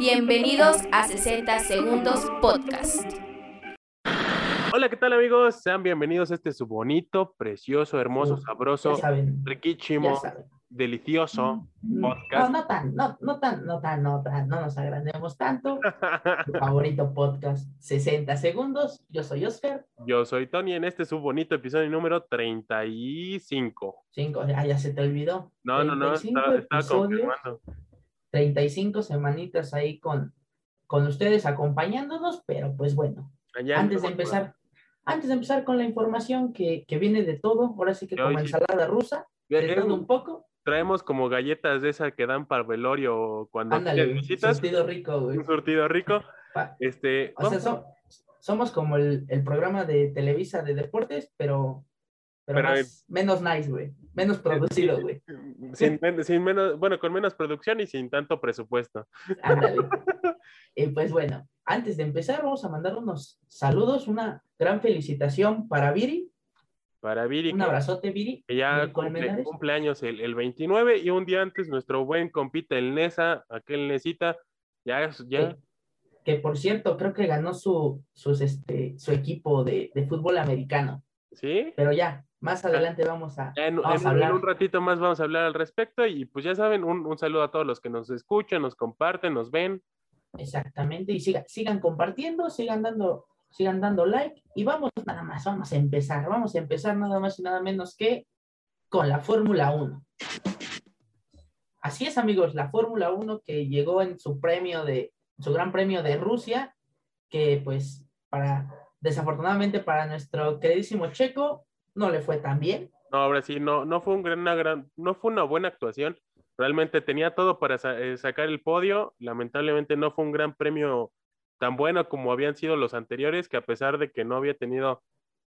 Bienvenidos a 60 Segundos Podcast. Hola, ¿qué tal amigos? Sean bienvenidos a este su bonito, precioso, hermoso, sabroso, saben, riquísimo, delicioso No, podcast. no tan, no, no tan, no tan, no tan, no nos agrandemos tanto. Tu favorito podcast, 60 segundos. Yo soy Oscar. Yo soy Tony en este su bonito episodio número 35. Cinco, ya, ya se te olvidó. No, no, no, 35 estaba, estaba episodios, confirmando. 35 semanitas ahí con, con ustedes acompañándonos, pero pues bueno, Allá antes de empezar, antes de empezar con la información que, que viene de todo, ahora sí que como sí. ensalada rusa, de Eh, todo un poco, Traemos como galletas de esas que dan para velorio cuando ándale, visitas, sentido rico, güey. un surtido rico. Pa- Este, O sea, so- somos como el, el programa de Televisa de deportes, pero, pero, Pero más- menos nice, güey. Menos producido, güey. sin, men- sin menos, bueno, con menos producción y sin tanto presupuesto. Ándale. Y pues bueno, antes de empezar, vamos a mandar unos saludos, una gran felicitación para Viri. Para Viri, Un abrazote, Viri. que ya cumple, cumpleaños el, el 29 y un día antes nuestro buen compita el Nesa, aquel Nesita, ya, es- ya, Que, que, por cierto, creo que ganó su, sus, este, su equipo de, de fútbol americano. ¿sí? Pero ya, más adelante vamos a, en, vamos en- a en hablar. un ratito más vamos a hablar al respecto y pues ya saben, un, un saludo a todos los que nos escuchan, nos comparten, nos ven. Exactamente, y siga- sigan compartiendo, sigan dando, sigan dando like y vamos nada más, vamos a empezar, vamos a empezar nada más y nada menos que con la Fórmula 1. Así es, amigos, la Fórmula 1 que llegó en su premio de, su gran premio de Rusia, que pues para, desafortunadamente para nuestro queridísimo Checo, no le fue tan bien. No, ahora sí, no, no fue un gran, una gran, no fue una buena actuación. Realmente tenía todo para sa- eh, sacar el podio. Lamentablemente no fue un gran premio tan bueno como habían sido los anteriores, que a pesar de que no había tenido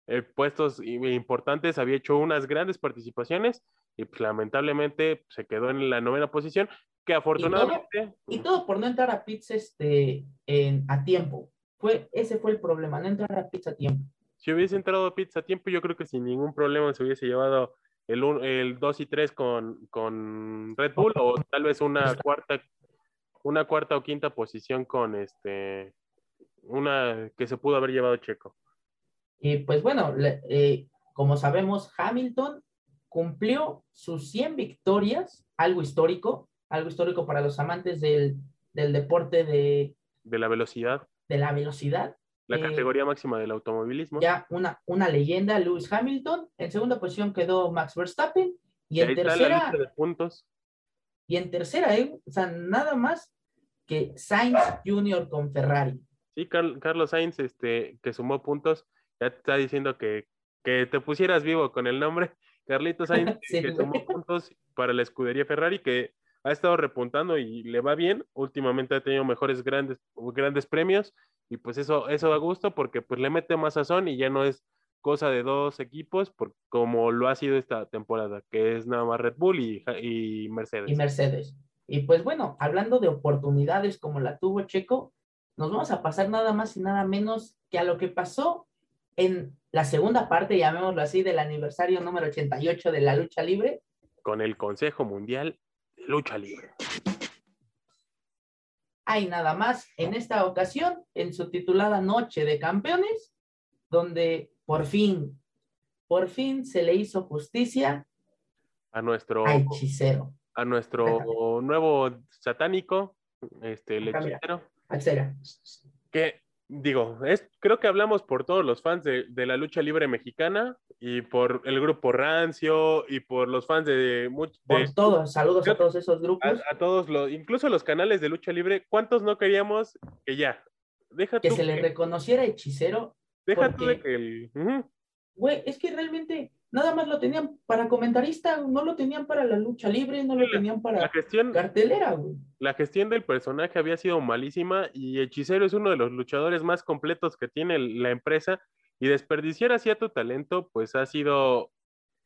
eh, puestos importantes, había hecho unas grandes participaciones y pues, lamentablemente se quedó en la novena posición, que afortunadamente Y todo por no entrar a pits este, en, a tiempo. Fue, ese fue el problema, no entrar a pits a tiempo. Si hubiese entrado pizza a tiempo, yo creo que sin ningún problema se hubiese llevado el, un- el 2 y 3 con, con Red Bull o tal vez una cuarta, una cuarta o quinta posición con este una que se pudo haber llevado Checo. Y pues bueno, eh, como sabemos, Hamilton cumplió sus 100 victorias, algo histórico, algo histórico para los amantes del, del deporte de, De la velocidad, de la velocidad. La Eh, categoría máxima del automovilismo. Ya una, una leyenda, Lewis Hamilton. En segunda posición quedó Max Verstappen. Y en tercera, lista de puntos. y en tercera, eh, o sea, nada más que Sainz Jr. con Ferrari. Sí, Carl- Carlos Sainz, este, que sumó puntos, ya te está diciendo que, que te pusieras vivo con el nombre. Carlitos Sainz, Sí, que sumó puntos para la escudería Ferrari, que ha estado repuntando y le va bien. Últimamente ha tenido mejores grandes, grandes premios y pues eso, eso da gusto porque pues le mete más sazón y ya no es cosa de dos equipos por, como lo ha sido esta temporada, que es nada más Red Bull y, y Mercedes. y Mercedes. Y pues bueno, hablando de oportunidades como la tuvo Checo, nos vamos a pasar nada más y nada menos que a lo que pasó en la segunda parte, llamémoslo así, del aniversario número 88 de la lucha libre. con el Consejo Mundial de Lucha Libre. Hay nada más en esta ocasión, en su titulada Noche de Campeones, donde por fin, por fin se le hizo justicia A nuestro, a Hechicero. a nuestro nuevo satánico, este, el hechicero, que digo, es, creo que hablamos por todos los fans de, de la lucha libre mexicana y por el grupo Rancio y por los fans de, de- Por todos, saludos a todos esos grupos. a, a todos los, incluso los canales de lucha libre, ¿cuántos no queríamos que ya? Deja que tú se le reconociera hechicero deja tú de que el, Güey, es que realmente nada más lo tenían para comentarista, no lo tenían para la lucha libre, no lo la- tenían la para gestión, cartelera, güey. la gestión del personaje había sido malísima y Hechicero es uno de los luchadores más completos que tiene la empresa y desperdiciar así a tu talento pues ha sido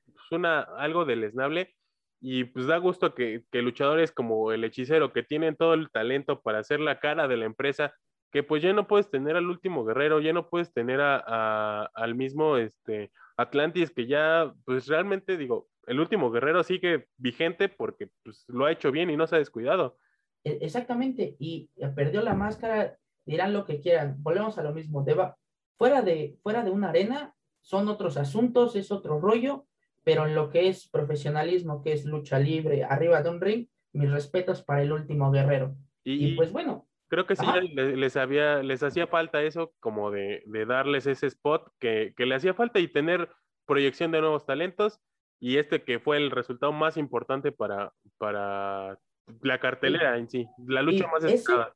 pues, una, algo deleznable y pues da gusto que, luchadores como el Hechicero que tienen todo el talento para ser la cara de la empresa que pues ya no puedes tener al último guerrero, ya no puedes tener a, al mismo este, Atlantis que ya pues realmente digo, el último guerrero sigue vigente porque pues, lo ha hecho bien y no se ha descuidado. e- exactamente, y perdió la máscara, dirán lo que quieran, volvemos a lo mismo, deba, fuera, de, fuera de una arena son otros asuntos, es otro rollo, pero en lo que es profesionalismo, que es lucha libre, arriba de un ring, mis respetos para el último guerrero. Y, Y, pues bueno, creo que sí ajá. les, había, les hacía falta eso, como de, de darles ese spot que, que le hacía falta y tener proyección de nuevos talentos. Y este que fue el resultado más importante para, para la cartelera en sí, la lucha y más esperada.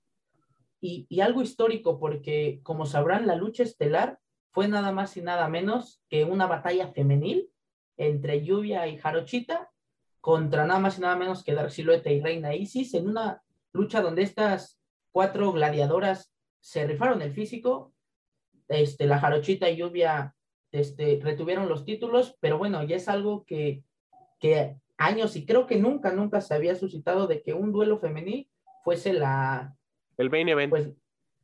Y, algo histórico, porque como sabrán, la lucha estelar fue nada más y nada menos que una batalla femenil entre Lluvia y Jarochita contra nada más y nada menos que Dark Silueta y Reina Isis en una lucha donde estas cuatro gladiadoras se rifaron el físico. Este, la Jarochita y Lluvia este, retuvieron los títulos, pero bueno, ya es algo que, que años y creo que nunca, nunca se había suscitado de que un duelo femenil fuese la, El main event. pues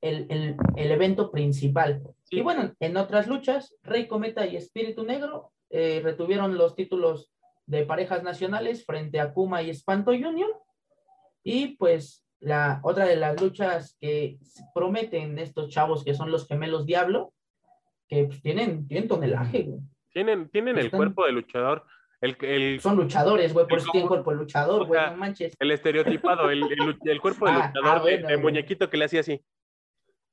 el, el, el evento principal. Sí. Y bueno, en otras luchas, Rey Cometa y Espíritu Negro eh, retuvieron los títulos de parejas nacionales frente a Kuma y Espanto Junior. Y pues la otra de las luchas que prometen estos chavos que son los gemelos Diablo, que pues, tienen, tienen tonelaje, güey. Tienen, tienen el cuerpo de luchador, el, el, Son luchadores, güey, por eso tienen cuerpo luchador, güey, o sea, no manches. el estereotipado, el, el- el cuerpo de Ah, luchador ah, de- bueno, de, güey. muñequito que le hacía así.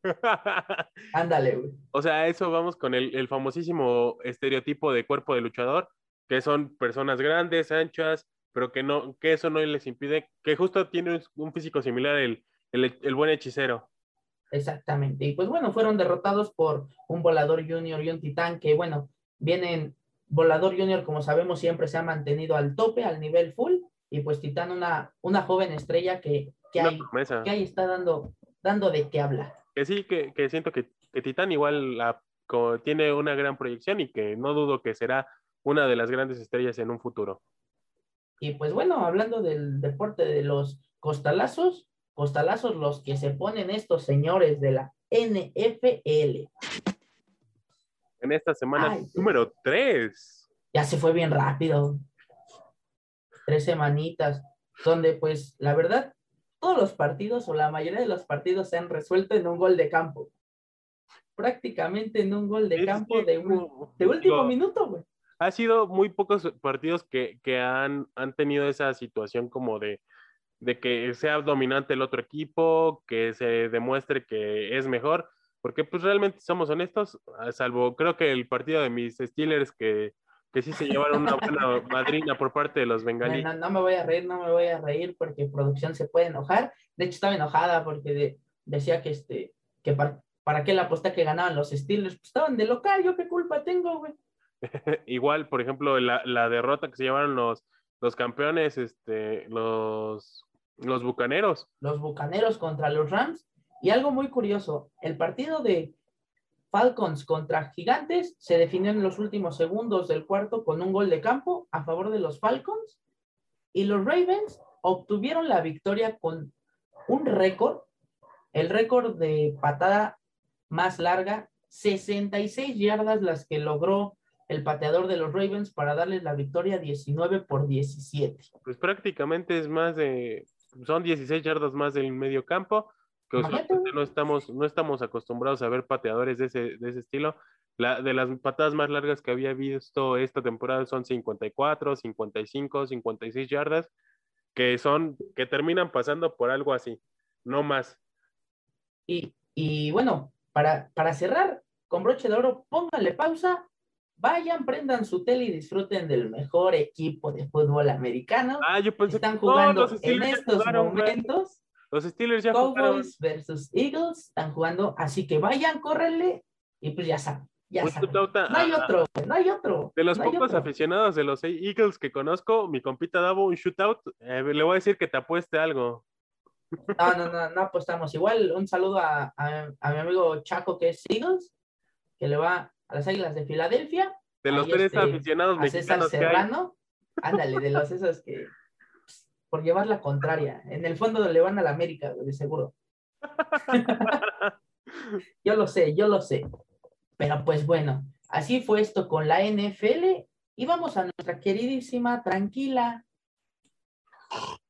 Ándale, güey. O sea, eso vamos con el, el famosísimo estereotipo de cuerpo de luchador, que son personas grandes, anchas, pero que no, que eso no les impide, que justo tiene un, un físico similar el, el, el buen hechicero. Exactamente. Y pues bueno, fueron derrotados por un volador junior y un titán que bueno, vienen, volador junior como sabemos siempre se ha mantenido al tope, al nivel full, y pues titán una, una joven estrella que, que, promesa. que ahí está dando, dando de qué habla. Que sí, que, que siento que, que Titán igual la, co- tiene una gran proyección y que no dudo que será una de las grandes estrellas en un futuro. Y pues bueno, hablando del deporte de los costalazos, costalazos los que se ponen estos señores de la NFL. En esta semana Ay, número 3. ya se fue bien rápido. Tres semanitas, donde pues la verdad, todos los partidos o la mayoría de los partidos se han resuelto en un gol de campo. Prácticamente en un gol de campo de, un- de último minuto, güey. Ha sido muy pocos partidos que, que han, han tenido esa situación como de, de que sea dominante el otro equipo, que se demuestre que es mejor, porque pues realmente somos honestos, a salvo creo que el partido de mis Steelers que, que sí se llevaron una buena madrina por parte de los bengalíes. No, no me voy a reír, no me voy a reír porque producción se puede enojar. De hecho, estaba enojada porque de- decía que este, que par- para qué la aposté que ganaban los Steelers, pues estaban de local, yo qué culpa tengo, güey. Igual, por ejemplo, la, la derrota que se llevaron los, los campeones, este, los, los bucaneros. los Bucaneros contra los Rams. Y algo muy curioso, el partido de Falcons contra Gigantes se definió en los últimos segundos del cuarto con un gol de campo a favor de los Falcons. Y los Ravens obtuvieron la victoria con un récord, el récord de patada más larga, 66 yardas las que logró el pateador de los Ravens para darles la victoria 19 por 17. Pues prácticamente es más de, son 16 yardas más del medio campo, que no estamos, no estamos acostumbrados a ver pateadores de ese, de ese estilo. La, de las patadas más largas que había visto esta temporada son 54, 55, 56 yardas, que son, que terminan pasando por algo así, no más. Y, y bueno, para, para cerrar con broche de oro, pónganle pausa, vayan, prendan su tele y disfruten del mejor equipo de fútbol americano. Ah, yo pensé Están que no, jugando los en Steelers ya estos jugaron, momentos. Los Steelers ya jugaron. Cowboys versus Eagles están jugando, así que vayan, córrenle y pues ya saben, ya saben. a- No hay a- otro, no hay otro. De los no pocos otro. aficionados de los Eagles que conozco, mi compita Davo, un shootout, eh, le voy a decir que te apueste algo. No, no, no, no apostamos. Igual un saludo a, a- a mi amigo Chaco, que es Eagles, que le va a las Águilas de Filadelfia. De los tres este, aficionados a César mexicanos que hay. Serrano. Ándale, de los esos que por llevar la contraria. En el fondo le van a la América, de seguro. yo lo sé, yo lo sé. Pero pues bueno, así fue esto con la NFL. Y vamos a nuestra queridísima, tranquila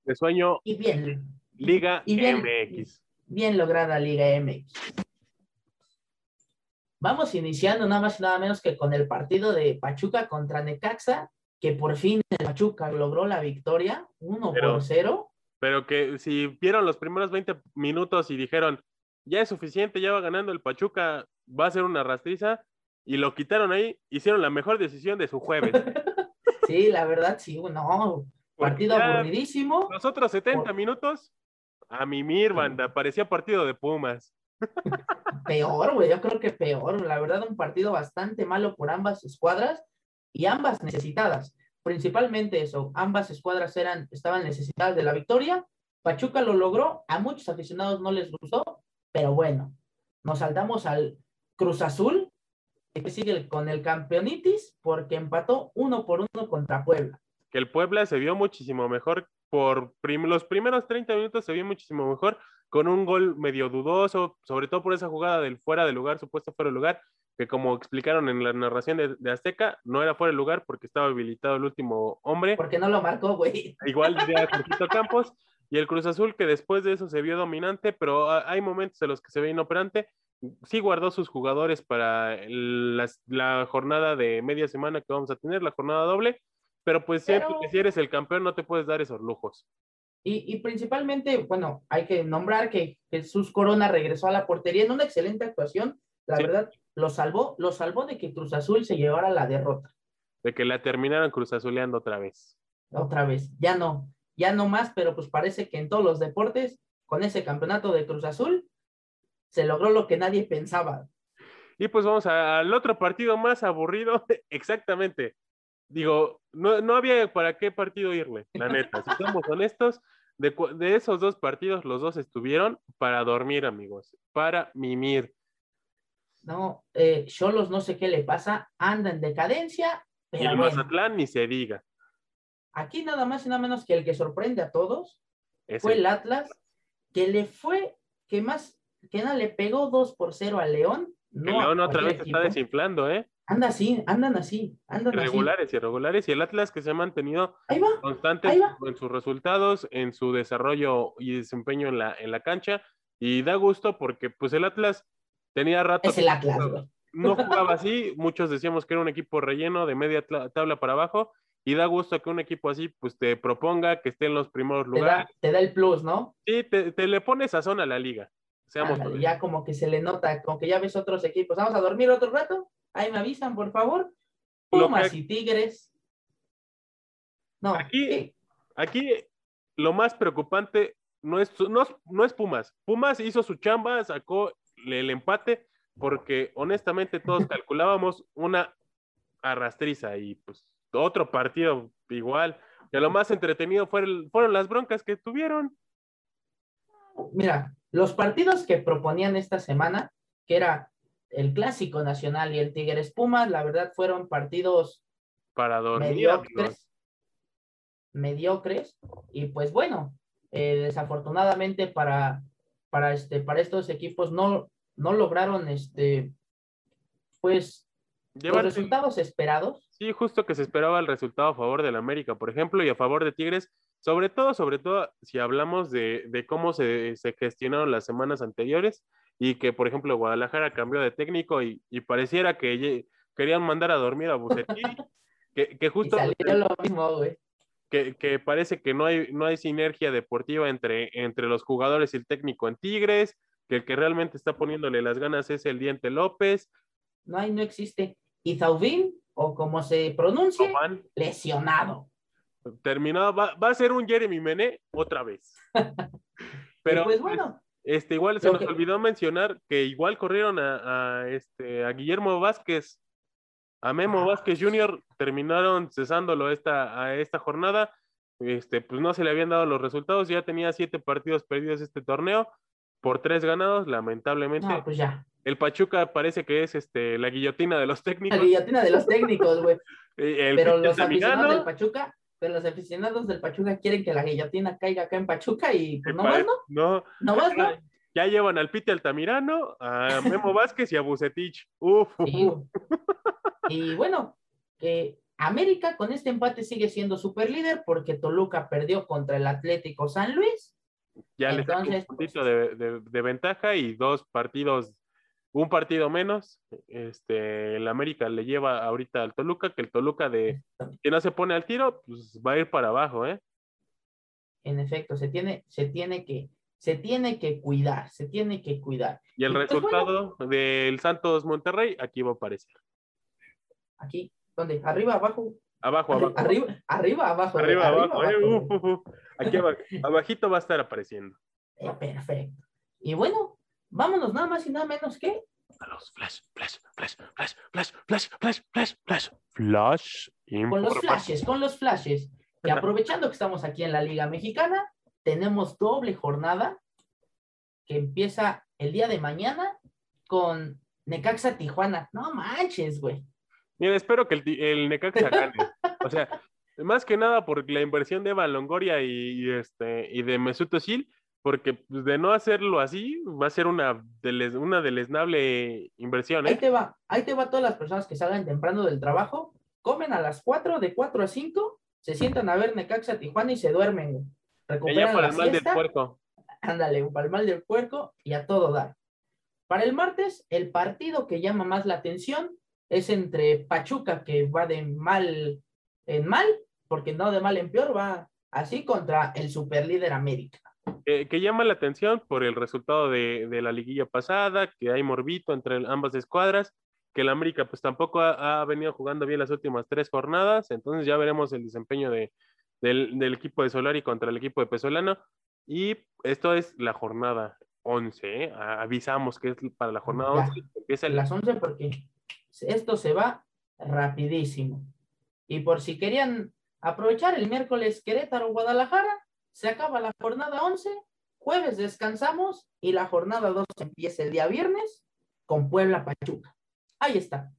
De sueño, y bien, Liga Y bien- MX. Bien lograda Liga MX. Vamos iniciando nada más y nada menos que con el partido de Pachuca contra Necaxa, que por fin el Pachuca logró la victoria, 1 Pero- por 0. Pero que si vieron los primeros 20 minutos y dijeron, ya es suficiente, ya va ganando el Pachuca, va a ser una rastriza, y lo quitaron ahí, hicieron la mejor decisión de su jueves. Sí, la verdad, sí, no. Porque Partido aburridísimo. Los otros 70 Por- minutos, a mimir, banda, parecía partido de Pumas. Peor, güey, yo creo que peor. La verdad, un partido bastante malo por ambas escuadras y ambas necesitadas. Principalmente eso, ambas escuadras eran, estaban necesitadas de la victoria. Pachuca lo logró, a muchos aficionados no les gustó, pero bueno, nos saltamos al Cruz Azul, que sigue con el campeonitis porque empató uno por uno contra Puebla. Que el Puebla se vio muchísimo mejor por los primeros 30 minutos se vio muchísimo mejor con un gol medio dudoso, sobre todo por esa jugada del fuera de lugar, supuesto fuera de lugar, que como explicaron en la narración de, de Azteca, no era fuera de lugar porque estaba habilitado el último hombre, Porque no lo marcó, güey. igual diría Jorgito Campos, y el Cruz Azul que después de eso se vio dominante, pero hay momentos en los que se ve inoperante, sí guardó sus jugadores para las- la jornada de media semana que vamos a tener, la jornada doble, pero pues Pero- que si eres el campeón no te puedes dar esos lujos. Y, y principalmente, bueno, hay que nombrar que Jesús Corona regresó a la portería en una excelente actuación. La Sí. verdad, lo salvó, lo salvó de que Cruz Azul se llevara la derrota. de que la terminaran cruzazuleando otra vez. Otra vez, ya no, ya no más, pero pues parece que en todos los deportes, con ese campeonato de Cruz Azul, se logró lo que nadie pensaba. Y pues vamos a- al otro partido más aburrido, exactamente. Digo, no, no había para qué partido irle, la neta. Si somos honestos, de, de esos dos partidos, los dos estuvieron para dormir, amigos, para mimir. No, eh, Cholos no sé qué le pasa, anda en decadencia, Y pero el bueno, Mazatlán ni se diga. aquí nada más y nada menos que el que sorprende a todos Es fue el- el Atlas, que le fue, que más, que nada, le pegó 2 por 0 al León. el No a León otra vez se está equipo. desinflando, ¿eh? Anda así, andan así, andan así. Irregulares, irregulares. Y el Atlas que se ha mantenido va, va. en sus resultados, en su desarrollo y desempeño en la, en la cancha. Y da gusto porque pues el Atlas tenía rato es el Atlas, güey. no jugaba así, muchos decíamos que era un equipo relleno de media tabla para abajo, y da gusto que un equipo así pues te proponga que esté en los primeros Te lugares. da, te da el plus, ¿no? Sí, te, te le pone sazón a la liga. Seamos Ándale, ya como que se le nota, como que ya ves otros equipos. Vamos a dormir otro rato. Ahí me avisan, por favor. Pumas que- y Tigres. No, Aquí- ¿qué? Aquí lo más preocupante no es, no, no es Pumas. Pumas hizo su chamba, sacó el empate, porque honestamente todos calculábamos una arrastriza y pues otro partido igual. Que lo más entretenido fue el- fueron las broncas que tuvieron. Mira, los partidos que proponían esta semana, que era el Clásico Nacional y el Tigres Pumas, la verdad fueron partidos para dormir. mediocres. Mediocres. Y pues bueno, eh, desafortunadamente para, para, este, para estos equipos no, no lograron este, pues los resultados esperados. Sí, justo que se esperaba el resultado a favor del América, por ejemplo, y a favor de Tigres, sobre todo, sobre todo, si hablamos de, de cómo se, se gestionaron las semanas anteriores y que, por ejemplo, Guadalajara cambió de técnico y, y pareciera que querían mandar a dormir a Bucetich, que, que justo lo mismo, güey. que, que parece que no hay, no hay sinergia deportiva entre, entre los jugadores y el técnico en Tigres, que el que realmente está poniéndole las ganas es el Diente López, No hay, no existe. Y Zaubin, o como se pronuncie, Juan, lesionado. terminado, va, va a ser un Jeremy Mené otra vez. Pero pues bueno, este, igual se nos que- olvidó mencionar que igual corrieron a, a, este, a Guillermo Vázquez, a Memo Ah. Vázquez Jr., terminaron cesándolo esta, a esta jornada. Este, pues no se le habían dado los resultados, ya tenía siete partidos perdidos este torneo, por tres ganados, lamentablemente. no, pues ya. El Pachuca parece que es este, la guillotina de los La técnicos. guillotina de los técnicos, güey. Pero los aficionados del Pachuca, pero los aficionados del Pachuca quieren que la guillotina caiga acá en Pachuca y pues no más, ¿no? no, No más, ¿no? ya llevan al Pite Altamirano, a Memo Vázquez y a Bucetich. Uf. Y bueno, América con este empate sigue siendo super líder porque Toluca perdió contra el Atlético San Luis Ya les saca un Entonces, puntito de, de- de ventaja y dos partidos, un partido menos. Este, el América le lleva ahorita al Toluca, que el Toluca de que no se pone al tiro, pues va a ir para abajo, ¿eh? En efecto, se tiene, se tiene que, se tiene que cuidar, se tiene que cuidar. Y el Y pues, resultado del Santos Monterrey aquí va a aparecer. Aquí, ¿dónde? Arriba, abajo. Abajo, abajo. Arriba, arriba, abajo. Arriba, abajo, ¿eh? abajo, Uf, uf, uf. Aquí aba- abajito va a estar apareciendo. Eh, perfecto. Y bueno, vámonos nada más y nada menos que A los flash, flash, flash, flash, flash, flash, flash, flash, flash. Flash. con los flashes, con los flashes. Y aprovechando que estamos aquí en la Liga Mexicana, tenemos doble jornada que empieza el día de mañana con Necaxa Tijuana. No manches, güey. Mira, espero que el Necaxa gane. O sea, más que nada por la inversión de Eva Longoria y, y este, y de Mesut Özil, porque pues, de no hacerlo así, va a ser una, deles- una deleznable inversión, Ahí ¿eh? te va, ahí te va todas las personas que salgan temprano del trabajo, comen a las 4, de 4 a 5, se sientan a ver Necaxa Tijuana y se duermen, Recuperan para la el mal del siesta, puerco. ándale, para el mal del puerco y a todo dar. Para el martes, el partido que llama más la atención es entre Pachuca, que va de mal en mal, porque no de mal en peor, va así contra el superlíder América. Eh, que llama la atención por el resultado de, de la liguilla pasada, que hay morbito entre ambas escuadras, que el América pues tampoco ha, ha venido jugando bien las últimas tres jornadas, entonces ya veremos el desempeño de, del, del equipo de Solari contra el equipo de Pesolano, y esto es la jornada 11, ¿eh? Avisamos que es para la jornada Ya. 11, empieza el- las 11 porque esto se va rapidísimo. Y por si querían aprovechar el miércoles Querétaro Guadalajara, se acaba la jornada 11, jueves descansamos y la jornada 2 empieza el día viernes con Puebla Pachuca. Ahí está.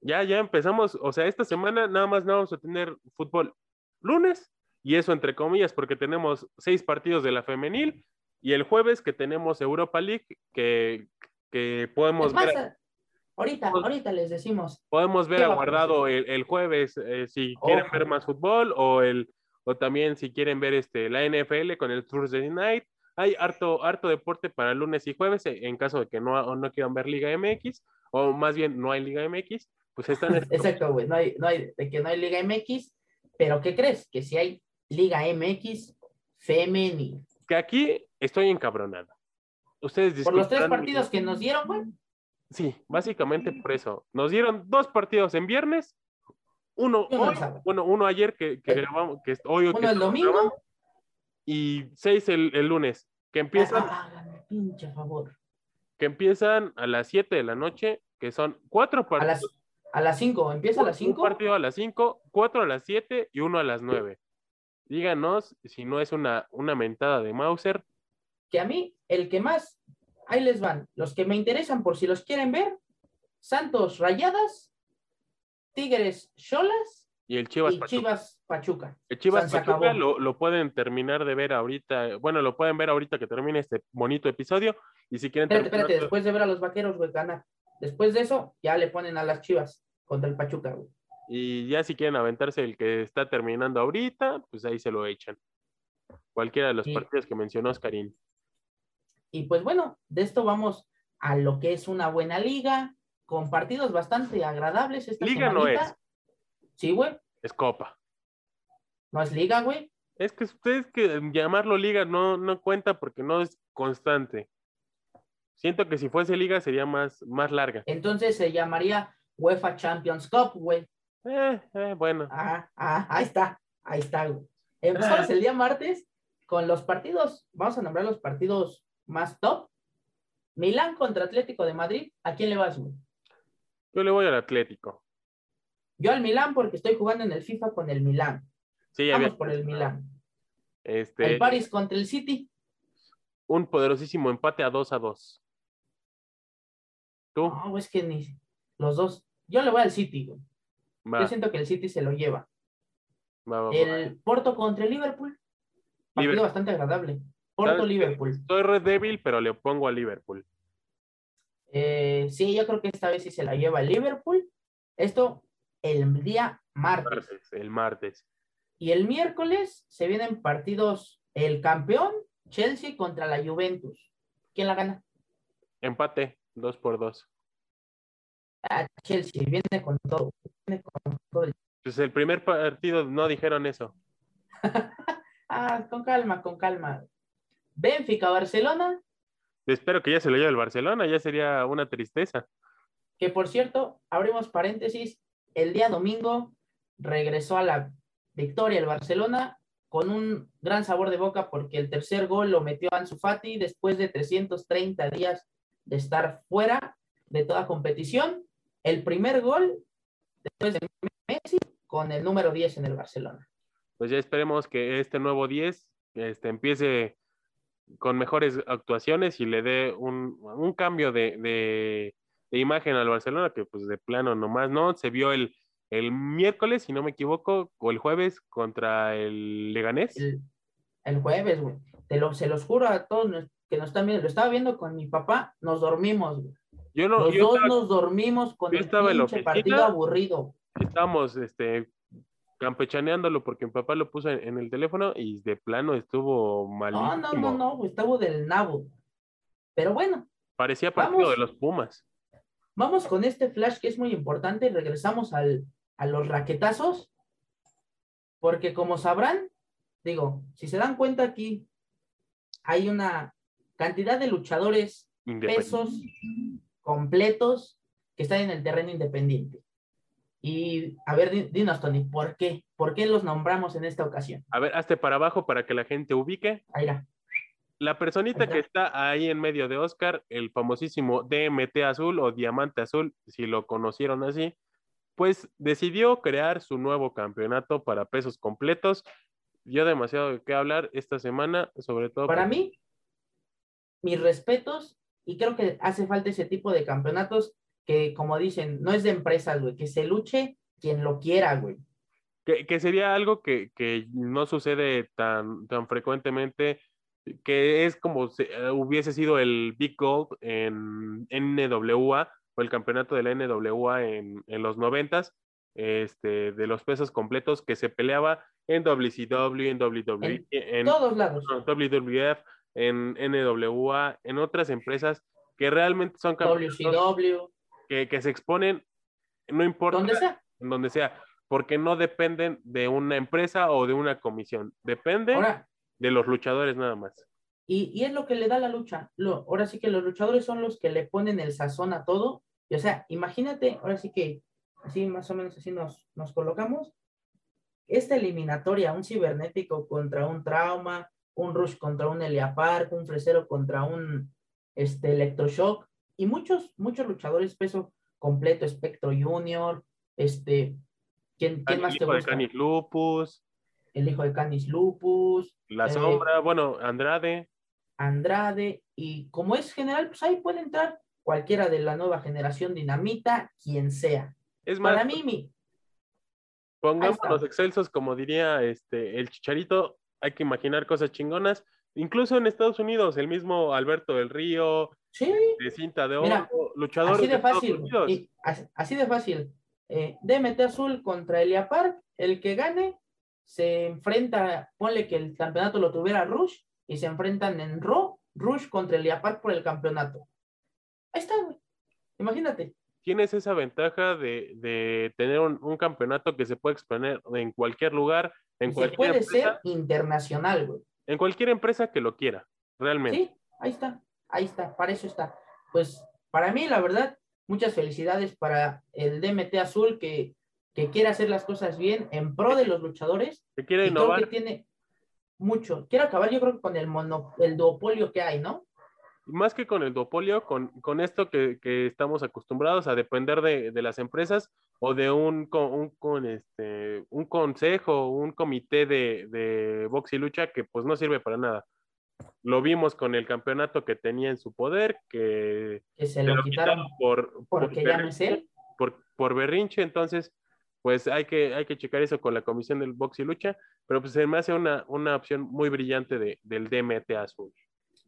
ya, ya empezamos, o sea, esta semana nada más no vamos a tener fútbol lunes, y eso entre comillas, porque tenemos seis partidos de la femenil, y el jueves que tenemos Europa League, que, que podemos más, ver, ahorita, ahorita les decimos. podemos ver ¿qué va a aguardado el, el jueves, eh, si quieren ver más fútbol, o el o también si quieren ver este la NFL con el Thursday Night. Hay harto, harto deporte para lunes y jueves, eh, en caso de que no, o no quieran ver Liga MX, o más bien no hay Liga MX, pues están Exacto, güey. No hay, no hay, de que no hay Liga MX, pero ¿qué crees? Que si hay Liga MX femenil. que aquí estoy encabronado. Ustedes Por los tres mi- partidos que nos dieron, güey. Sí, básicamente por eso. Nos dieron dos partidos en viernes, uno hoy, bueno, uno ayer que, que grabamos, que es hoy que Uno el domingo. grabando, y seis el, el lunes, que empiezan, Ah, háganme pinche favor. que empiezan a las 7 de la noche, que son cuatro A las, partidos. a las 5, empieza a las Un 5. partido a las 5, cuatro a las 7 y uno a las 9. Díganos si no es una, una mentada de Mauser. Que a mí, el que más, ahí les van. Los que me interesan por si los quieren ver, Santos Rayadas, Tigres Cholas Y el Chivas y Pachuca. Chivas Pachuca. El Chivas San Pachuca lo, lo pueden terminar de ver ahorita, bueno, lo pueden ver ahorita que termine este bonito episodio. Y si quieren Espérate, terminar- espérate, después de ver a los vaqueros, güey, ganar. Después de eso, ya le ponen a las Chivas contra el Pachuca, güey. Y ya si quieren aventarse el que está terminando ahorita, pues ahí se lo echan. Cualquiera de los Sí. partidos que mencionó Oscarín. Y pues bueno, de esto vamos a lo que es una buena liga, con partidos bastante agradables esta Liga no es. Sí, güey, Es Copa. no es liga, güey. Es que ustedes que llamarlo liga no, no cuenta porque no es constante. Siento que si fuese liga sería más, más larga. Entonces se llamaría UEFA Champions Cup, güey. Eh, eh, bueno. Ah, ah, ahí está, ahí está, güey. Empezamos el día martes con los partidos, vamos a nombrar los partidos más top. Milán contra Atlético de Madrid, ¿a quién le vas, güey? Yo le voy al Atlético. Yo al Milán porque estoy jugando en el FIFA con el Milán. Sí, Vamos había por el Milán. este, El Paris contra el City. un poderosísimo empate a 2 a 2. ¿Tú? No, es que ni los dos. Yo le voy al City, güey. Va, Yo siento que el City se lo lleva. va, va, va. El Porto contra el Liverpool. Partido Liverpool. bastante agradable. Porto-Liverpool. Soy Red Devil, pero le pongo a Liverpool. Eh, sí, yo creo que esta vez sí se la lleva Liverpool. Esto el día martes. Martes, el martes. Y el miércoles se vienen partidos el campeón Chelsea contra la Juventus. ¿Quién la gana? Empate, dos por dos. Ah, Chelsea, viene con todo. Viene con todo. Pues el primer partido no dijeron eso. ah, con calma, con calma. Benfica, Barcelona. Espero que ya se lo lleve el Barcelona, ya sería una tristeza. Que por cierto, abrimos paréntesis, el día domingo regresó a la victoria el Barcelona con un gran sabor de boca porque el tercer gol lo metió Ansu Fati después de 330 días de estar fuera de toda competición. El primer gol después de Messi con el número 10 en el Barcelona. Pues ya esperemos que este nuevo 10 este, empiece con mejores actuaciones y le dé un, un cambio de, de, de, imagen al Barcelona, que pues de plano nomás no, se vio el, el miércoles, si no me equivoco, o el jueves contra el Leganés. El, el jueves, güey. Te lo, se los juro a todos que nos están viendo. Lo estaba viendo con mi papá, nos dormimos, güey. Yo no, Los yo dos estaba, nos dormimos con yo el estaba en la pinche oficina. partido aburrido. estábamos este, campechaneándolo porque mi papá lo puso en, en el teléfono y de plano estuvo malísimo. No, no, no, no, estaba del nabo. Pero bueno, Parecía partido Vamos. de los Pumas. vamos con este flash que es muy importante. Regresamos al, a los raquetazos. Porque como sabrán, digo, si se dan cuenta aquí, hay una cantidad de luchadores pesos completos que están en el terreno independiente. Y a ver, di- dinos, Tony, ¿por qué? ¿Por qué los nombramos en esta ocasión? A ver, hazte para abajo para que la gente ubique. Ahí va. La personita Ahí que está. ahí en medio de Oscar, el famosísimo DMT azul o diamante azul, si lo conocieron así, pues decidió crear su nuevo campeonato para pesos completos. Dio demasiado de qué hablar esta semana, sobre todo Para por- mí, mis respetos, y creo que hace falta ese tipo de campeonatos que, como dicen, no es de empresas, güey, que se luche quien lo quiera, güey. que, que sería algo que, que no sucede tan, tan frecuentemente, que es como si eh, hubiese sido el Big Gold en NWA o el campeonato de la NWA en, en los noventas, este, de los pesos completos que se peleaba en WCW, en WWE, en, Todos lados. WWF, en NWA, en otras empresas que realmente son campeonatos WCW, que, que se exponen, no importa donde sea. en donde sea, porque no dependen de una empresa o de una comisión, depende Ahora, de los luchadores nada más. y, y es lo que le da la lucha. Lo, ahora sí que los luchadores son los que le ponen el sazón a todo. Y, o sea, imagínate, ahora sí que así más o menos así nos, nos colocamos. Esta eliminatoria, un cibernético contra un trauma, un rush contra un Elia Park, un fresero contra un este, electroshock, y muchos, muchos luchadores peso completo, Espectro Junior, este, ¿quién, quién El más te hijo de gusta? Canis Lupus, El hijo de Canis Lupus, La Eh, Sombra, bueno, Andrade, Andrade, y como es general, pues ahí puede entrar cualquiera de la nueva generación dinamita, quien sea. es más, Para mí, mi, pongamos los excelsos, como diría este el Chicharito, hay que imaginar cosas chingonas, incluso en Estados Unidos, el mismo Alberto del Río, sí, de cinta de Mira, oro, luchadores así de fácil, y así, de fácil. Eh, DMT Azul contra Elia Park, el que gane se enfrenta, ponle que el campeonato lo tuviera Rush, y se enfrentan en Raw, Rush contra Elia Park por el campeonato. Ahí está, güey. Imagínate. tienes esa ventaja de, de tener un, un campeonato que se puede exponer en cualquier lugar, en cualquier puede empresa, ser internacional, güey. en cualquier empresa que lo quiera, realmente. Sí, ahí está, ahí está, para eso está. Pues para mí, la verdad, muchas felicidades para el DMT Azul que, que quiere hacer las cosas bien en pro de los luchadores. Se quiere Y creo innovar, que tiene mucho. Quiero acabar, yo creo que con el mono, el duopolio que hay, ¿no? más que con el duopolio, con, con esto que, que estamos acostumbrados a depender de, de las empresas o de un, con, un, con este, un consejo, un comité de, de box y lucha que pues no sirve para nada. Lo vimos con el campeonato que tenía en su poder, que Que se se lo lo quitaron por, por porque ya no es berrinche, él. por, por berrinche, entonces pues hay que, hay que checar eso con la comisión del box y lucha, pero pues se me hace una, una opción muy brillante de, del DMT azul.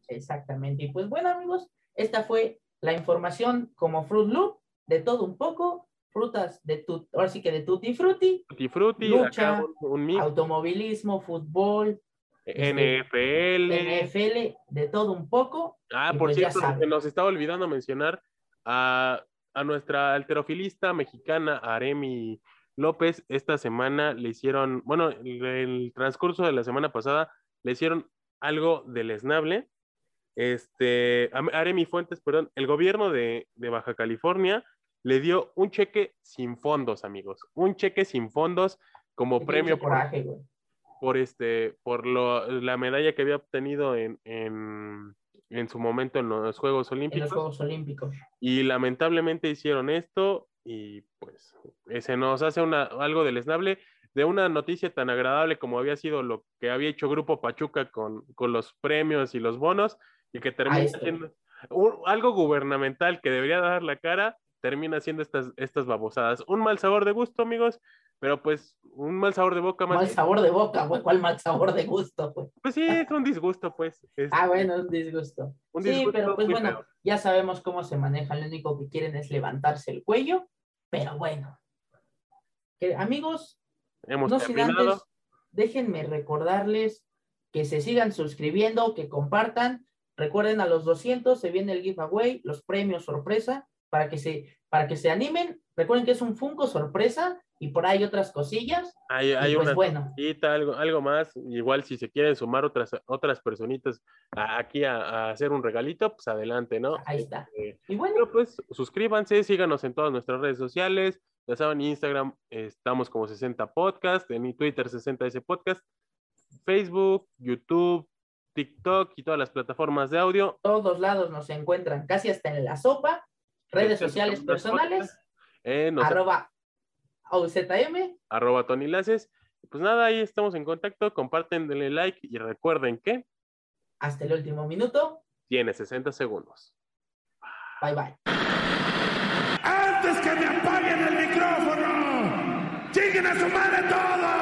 Exactamente. Y pues bueno, amigos, esta fue la información como Fruit Loop, de todo un poco, frutas de tu, ahora sí que de tutti frutti, Tutti Frutti, Lucha, acá un, un mix, automovilismo, fútbol, NFL. NFL, de todo un poco. Ah, por pues cierto, se nos estaba olvidando mencionar a, a nuestra alterofilista mexicana, Aremi López, esta semana le hicieron, bueno, el, el transcurso de la semana pasada le hicieron algo deleznable. Este, Aremi Fuentes, perdón, el gobierno de, de Baja California le dio un cheque sin fondos, amigos, un cheque sin fondos como premio por, coraje, güey. Por este por lo, la medalla que había obtenido en, en, en su momento en los Juegos En Olímpicos los Juegos Olímpicos. y lamentablemente hicieron esto y pues se nos hace una, algo deleznable de una noticia tan agradable como había sido lo que había hecho Grupo Pachuca con, con los premios y los bonos y que termina siendo algo gubernamental que debería dar la cara, termina siendo estas, estas babosadas. Un mal sabor de gusto, amigos, pero pues un mal sabor de boca más. Mal sabor de boca, güey. ¿Cuál mal sabor de gusto, güey? Pues sí, es un disgusto, pues. es Ah, bueno, un disgusto. un sí, disgusto pero pues bueno, ya sabemos cómo se maneja. Lo único que quieren es levantarse el cuello. Pero bueno. Que, amigos, Hemos no antes, déjenme recordarles que se sigan suscribiendo, que compartan. Recuerden, a los 200 se viene el giveaway, los premios sorpresa, para que se, para que se animen. Recuerden que es un Funko sorpresa y por ahí otras cosillas. Hay, hay pues una bueno, cosita, algo, algo más. Igual si se quieren sumar otras, otras personitas a- aquí a, a hacer un regalito, pues adelante, ¿no? ahí está. Eh, Y bueno, pues suscríbanse, síganos en todas nuestras redes sociales. Ya saben, en Instagram eh, estamos como 60 Podcast, en Twitter 60S Podcast, Facebook, YouTube, TikTok y todas las plataformas de audio. todos lados nos encuentran, casi hasta en la sopa. Redes Este, sociales personales, eh, nos- arroba OZM. arroba Tony Laces. Pues nada, ahí estamos en contacto. Comparten, denle like y recuerden que Hasta el último minuto. tiene 60 segundos. Bye bye. antes que me apaguen el micrófono. ¡Lleguen a su madre todos!